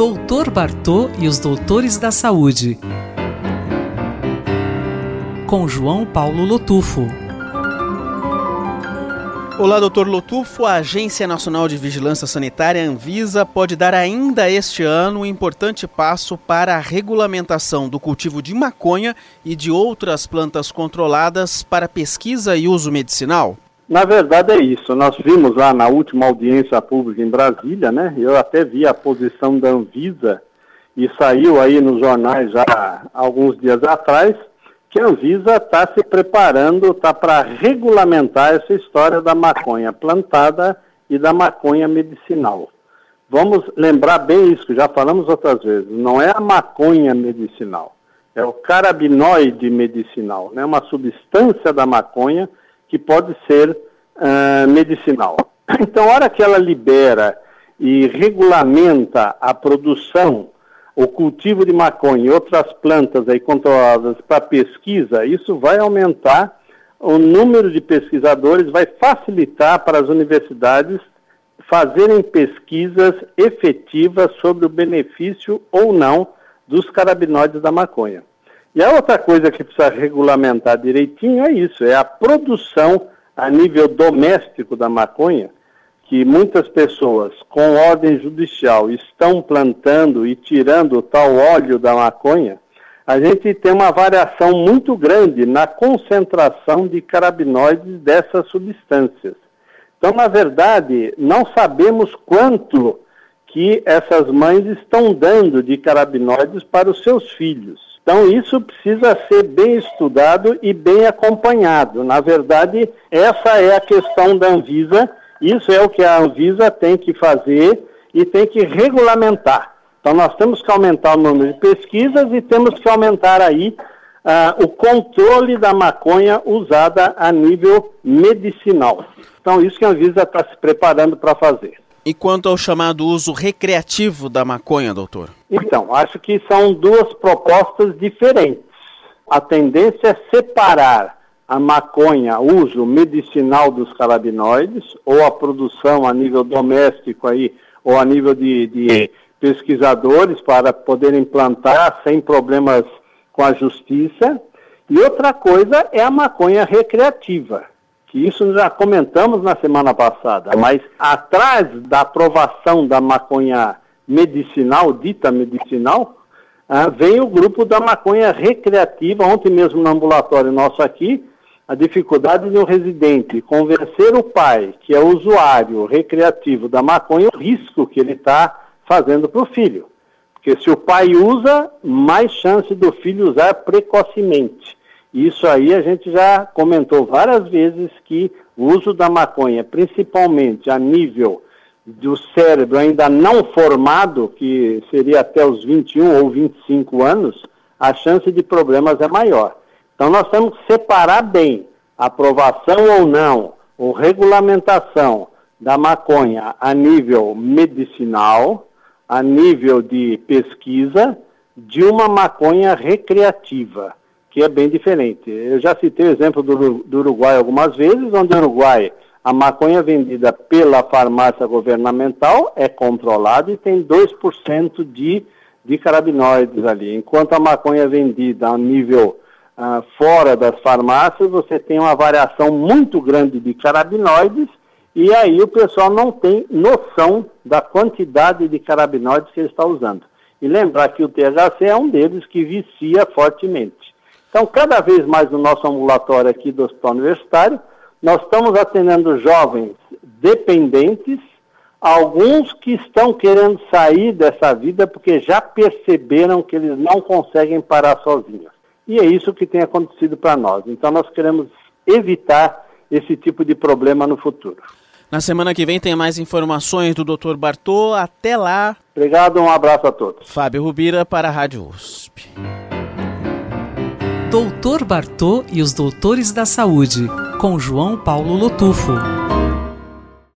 Doutor Bartô e os Doutores da Saúde. Com João Paulo Lotufo. Olá, doutor Lotufo. A Agência Nacional de Vigilância Sanitária, Anvisa, pode dar ainda este ano um importante passo para a regulamentação do cultivo de maconha e de outras plantas controladas para pesquisa e uso medicinal? Na verdade é isso. Nós vimos lá na última audiência pública em Brasília, né? Eu até vi a posição da Anvisa e saiu aí nos jornais já alguns dias atrás que a Anvisa está se preparando, está para regulamentar essa história da maconha plantada e da maconha medicinal. Vamos lembrar bem isso, que já falamos outras vezes. Não é a maconha medicinal, é o carabinoide medicinal, né? uma substância da maconha que pode ser uh, medicinal. Então, a hora que ela libera e regulamenta a produção, o cultivo de maconha e outras plantas aí controladas para pesquisa, isso vai aumentar o número de pesquisadores, vai facilitar para as universidades fazerem pesquisas efetivas sobre o benefício ou não dos carabinoides da maconha. E a outra coisa que precisa regulamentar direitinho é isso, é a produção a nível doméstico da maconha, que muitas pessoas com ordem judicial estão plantando e tirando o tal óleo da maconha, a gente tem uma variação muito grande na concentração de carabinoides dessas substâncias. Então, na verdade, não sabemos quanto que essas mães estão dando de carabinoides para os seus filhos. Então, isso precisa ser bem estudado e bem acompanhado. Na verdade, essa é a questão da Anvisa, isso é o que a Anvisa tem que fazer e tem que regulamentar. Então, nós temos que aumentar o número de pesquisas e temos que aumentar aí uh, o controle da maconha usada a nível medicinal. Então, isso que a Anvisa está se preparando para fazer. E quanto ao chamado uso recreativo da maconha, doutor? Então, acho que são duas propostas diferentes. A tendência é separar a maconha, uso medicinal dos carabinoides, ou a produção a nível doméstico aí, ou a nível de, de pesquisadores para poderem plantar sem problemas com a justiça. E outra coisa é a maconha recreativa, que isso já comentamos na semana passada, mas atrás da aprovação da maconha medicinal, dita medicinal, ah, vem o grupo da maconha recreativa. Ontem mesmo no ambulatório nosso aqui, a dificuldade de um residente convencer o pai, que é usuário recreativo da maconha, o risco que ele está fazendo para o filho. Porque se o pai usa, mais chance do filho usar precocemente. Isso aí a gente já comentou várias vezes que o uso da maconha, principalmente a nível do cérebro ainda não formado, que seria até os 21 ou 25 anos, a chance de problemas é maior. Então nós temos que separar bem aprovação ou não, ou regulamentação da maconha a nível medicinal, a nível de pesquisa, de uma maconha recreativa que é bem diferente. Eu já citei o exemplo do, do Uruguai algumas vezes, onde o Uruguai, a maconha vendida pela farmácia governamental é controlada e tem 2% de, de carabinoides ali, enquanto a maconha vendida a nível uh, fora das farmácias, você tem uma variação muito grande de carabinoides e aí o pessoal não tem noção da quantidade de carabinoides que ele está usando. E lembrar que o THC é um deles que vicia fortemente. Então, cada vez mais no nosso ambulatório aqui do Hospital Universitário, nós estamos atendendo jovens dependentes, alguns que estão querendo sair dessa vida porque já perceberam que eles não conseguem parar sozinhos. E é isso que tem acontecido para nós. Então, nós queremos evitar esse tipo de problema no futuro. Na semana que vem tem mais informações do Dr. Bartô. Até lá. Obrigado, um abraço a todos. Fábio Rubira para a Rádio USP. Doutor Bartô e os Doutores da Saúde, com João Paulo Lotufo.